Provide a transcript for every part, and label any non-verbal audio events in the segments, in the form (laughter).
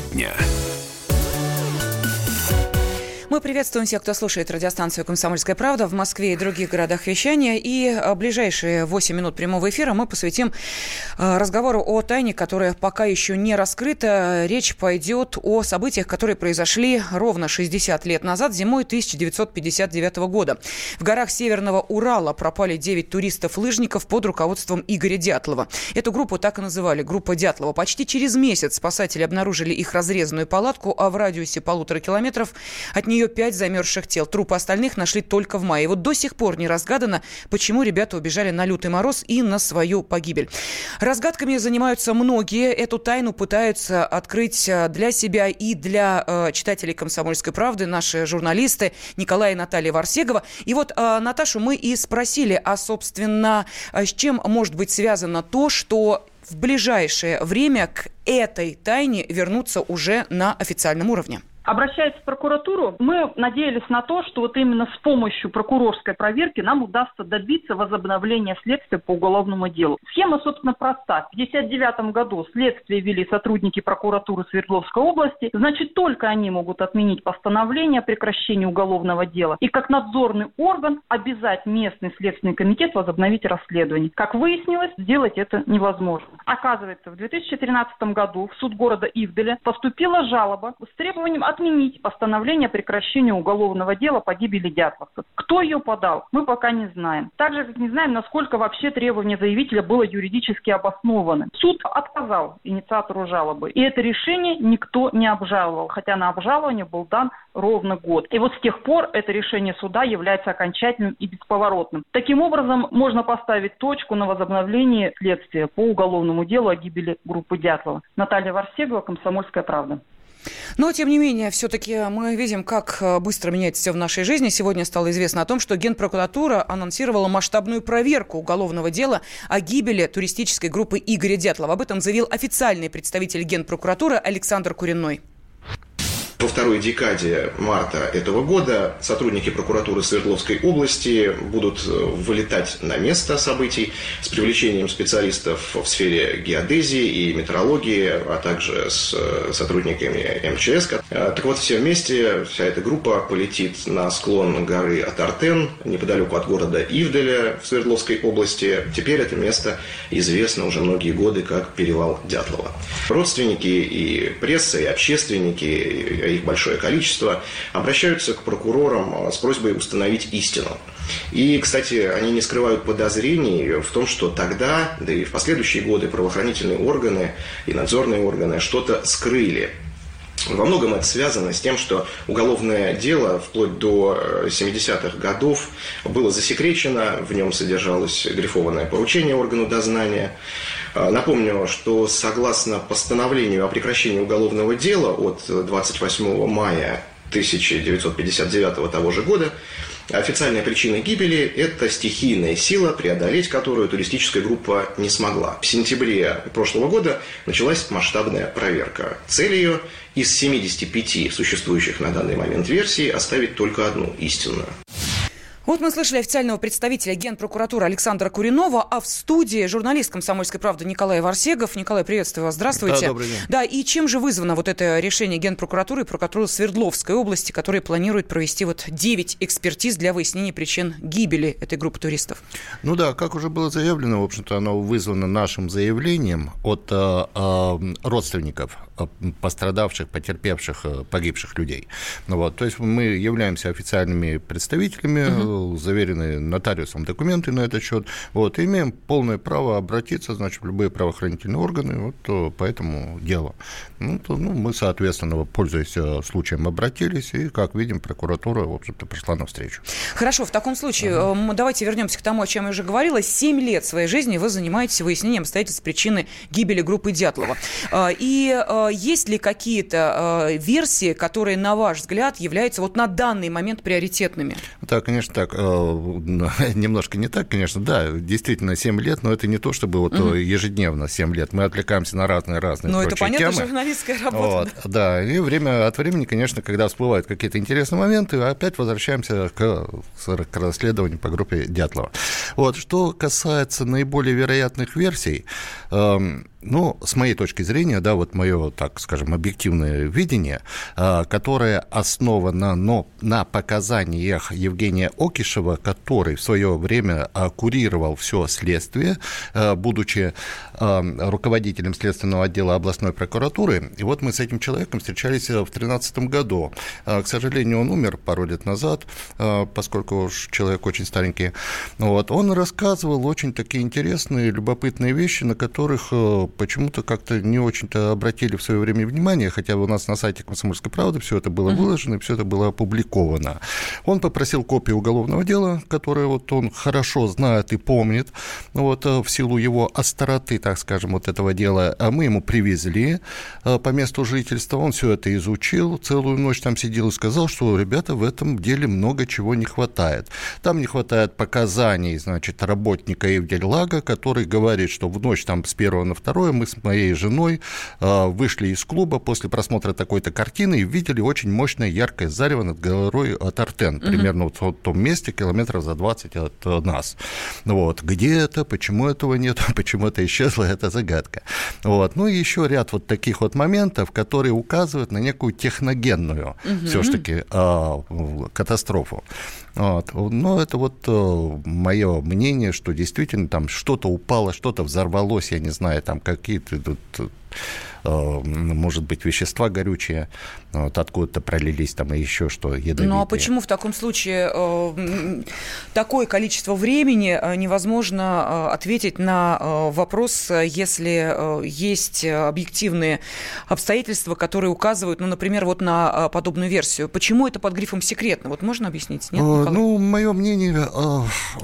Тема дня. Приветствуем всех, кто слушает радиостанцию «Комсомольская правда» в Москве и других городах вещания. И э, ближайшие 8 минут прямого эфира мы посвятим э, разговору о тайне, которая пока еще не раскрыта. Речь пойдет о событиях, которые произошли ровно 60 лет назад, зимой 1959 года. В горах Северного Урала пропали 9 туристов-лыжников под руководством Игоря Дятлова. Эту группу так и называли – группа Дятлова. Почти через месяц спасатели обнаружили их разрезанную палатку, а в радиусе полутора километров от нее пять замерзших тел. Трупы остальных нашли только в мае. Вот до сих пор не разгадано, почему ребята убежали на лютый мороз и на свою погибель. Разгадками занимаются многие. Эту тайну пытаются открыть э, для себя и для э, читателей «Комсомольской правды» наши журналисты Николай и Наталья Варсегова. И вот э, Наташу мы и спросили, а, собственно, э, с чем может быть связано то, что в ближайшее время к этой тайне вернуться уже на официальном уровне. Обращаясь в прокуратуру, мы надеялись на то, что вот именно с помощью прокурорской проверки нам удастся добиться возобновления следствия по уголовному делу. Схема, собственно, проста. В 1959 году следствие вели сотрудники прокуратуры Свердловской области. Значит, только они могут отменить постановление о прекращении уголовного дела. И как надзорный орган обязать местный следственный комитет возобновить расследование. Как выяснилось, сделать это невозможно. Оказывается, в 2013 году в суд города Ивделя поступила жалоба с требованием отменить постановление о прекращении уголовного дела по гибели дятловцев. Кто ее подал, мы пока не знаем. Также не знаем, насколько вообще требование заявителя было юридически обосновано. Суд отказал инициатору жалобы, и это решение никто не обжаловал, хотя на обжалование был дан ровно год. И вот с тех пор это решение суда является окончательным и бесповоротным. Таким образом, можно поставить точку на возобновлении следствия по уголовному делу о гибели группы Дятлова. Наталья Варсегова, «Комсомольская правда». Но, тем не менее, все-таки мы видим, как э, быстро меняется все в нашей жизни. Сегодня стало известно о том, что Генпрокуратура анонсировала масштабную проверку уголовного дела о гибели туристической группы Игоря Дятлова. Об этом заявил официальный представитель Генпрокуратуры Александр Куриной. Во второй декаде марта этого года сотрудники прокуратуры Свердловской области будут э, вылетать на место событий с привлечением специалистов в сфере геодезии и метеорологии, а также с э, сотрудниками МЧС. Э, так вот, все вместе, вся эта группа полетит на склон горы Атартен, неподалеку от города Ивделя в Свердловской области. Теперь это место известно уже многие годы как Перевал Дятлова. Родственники и пресса, и общественники, их большое количество, обращаются к прокурорам э, с просьбой установить истину. И, кстати, они не скрывают подозрений в том, что тогда, да и в последующие годы правоохранительные органы и надзорные органы что-то скрыли во многом это связано с тем, что уголовное дело вплоть до 70-х э, годов было засекречено, в нем содержалось грифованное поручение органу дознания. Э, напомню, что согласно постановлению о прекращении уголовного дела от 28 мая 1959 того же года, Официальная причина гибели – это стихийная сила, преодолеть которую туристическая группа не смогла. В сентябре прошлого года началась масштабная проверка. Цель ее – из 75 существующих на данный момент версий оставить только одну истинную. Вот мы слышали официального представителя Генпрокуратуры Александра Куринова, а в студии журналист «Комсомольской правды» Николай Варсегов. Николай, приветствую вас. Здравствуйте. Да, добрый день. Да, и чем же вызвано вот это решение Генпрокуратуры и прокуратуры Свердловской области, которые планируют провести вот 9 экспертиз для выяснения причин гибели этой группы туристов? Ну да, как уже было заявлено, в общем-то, оно вызвано нашим заявлением от э, э, родственников Э, пострадавших, потерпевших, э, погибших людей. Ну, вот, то есть мы являемся официальными представителями, угу. Заверены нотариусом документы на этот счет, вот, и имеем полное право обратиться, значит, в любые правоохранительные органы вот, по этому делу. Ну, то, ну, мы, соответственно, пользуясь случаем, обратились, и, как видим, прокуратура, в общем-то, пришла навстречу. Хорошо, в таком случае ага. давайте вернемся к тому, о чем я уже говорила. Семь лет своей жизни вы занимаетесь выяснением обстоятельств причины гибели группы Дятлова. И есть ли какие-то э, версии, которые, на ваш взгляд, являются вот на данный момент приоритетными? Да, конечно, так. Э, (laughs) немножко не так, конечно. Да, действительно, 7 лет, но это не то, чтобы вот угу. ежедневно 7 лет. Мы отвлекаемся на разные-разные Ну, это понятно, темы. журналистская работа. Вот, да, и время от времени, конечно, когда всплывают какие-то интересные моменты, опять возвращаемся к, к расследованию по группе Дятлова. Вот, что касается наиболее вероятных версий, эм, ну, с моей точки зрения, да, вот мое, так скажем, объективное видение, э, которое основано но, на показаниях Евгения Окишева, который в свое время э, курировал все следствие, э, будучи руководителем следственного отдела областной прокуратуры. И вот мы с этим человеком встречались в 2013 году. К сожалению, он умер пару лет назад, поскольку уж человек очень старенький. Вот. Он рассказывал очень такие интересные, любопытные вещи, на которых почему-то как-то не очень-то обратили в свое время внимание, хотя у нас на сайте «Комсомольской правды» все это было выложено, все это было опубликовано. Он попросил копию уголовного дела, которое вот он хорошо знает и помнит, вот э, в силу его остроты, так скажем, вот этого дела. А мы ему привезли э, по месту жительства, он все это изучил, целую ночь там сидел и сказал, что, ребята, в этом деле много чего не хватает. Там не хватает показаний, значит, работника Евгельлага, который говорит, что в ночь там с 1 на 2 мы с моей женой э, вышли из клуба после просмотра такой-то картины и видели очень мощное яркое зарево над горой Тартен, угу. примерно вот в том месте, километров за 20 от э, нас. Вот. Где это, почему этого нет, (laughs) почему это исчезло, это загадка. Вот. Ну и еще ряд вот таких вот моментов, которые указывают на некую техногенную угу. все-таки э, катастрофу. Вот. Но это вот э, мое мнение, что действительно там что-то упало, что-то взорвалось, я не знаю, там какие-то тут может быть, вещества горючие, вот откуда-то пролились там и еще что, ядовитые. Ну а почему в таком случае э, такое количество времени э, невозможно ответить на вопрос, если есть объективные обстоятельства, которые указывают, ну, например, вот на подобную версию? Почему это под грифом «секретно»? Вот можно объяснить? Нет, Николай? ну, мое мнение,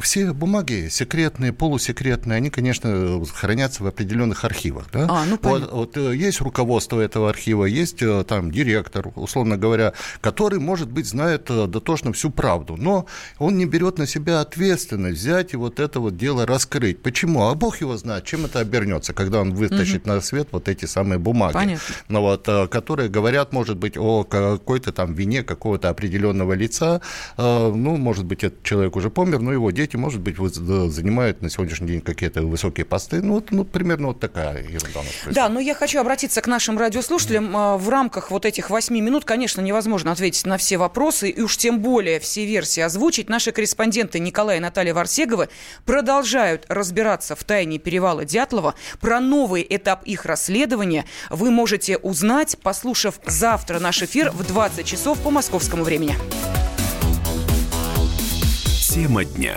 все бумаги секретные, полусекретные, они, конечно, хранятся в определенных архивах. Да? А, ну, вот, вот есть руководство этого архива, есть э, там директор, условно говоря, который, может быть, знает э, дотошно всю правду, но он не берет на себя ответственность взять и вот это вот дело раскрыть. Почему? А Бог его знает, чем это обернется, когда он вытащит угу. на свет вот эти самые бумаги, Понятно. ну, вот, э, которые говорят, может быть, о какой-то там вине какого-то определенного лица. Ну, может быть, этот человек уже помер, но его дети, может быть, занимают на сегодняшний день какие-то высокие посты. Ну, вот, ну примерно вот такая ерунда. Да, но я хочу обратиться к нашим радиослушателям. А, в рамках вот этих восьми минут, конечно, невозможно ответить на все вопросы, и уж тем более все версии озвучить. Наши корреспонденты Николай и Наталья Варсеговы продолжают разбираться в тайне перевала Дятлова. Про новый этап их расследования вы можете узнать, послушав завтра наш эфир в 20 часов по московскому времени. Тема дня.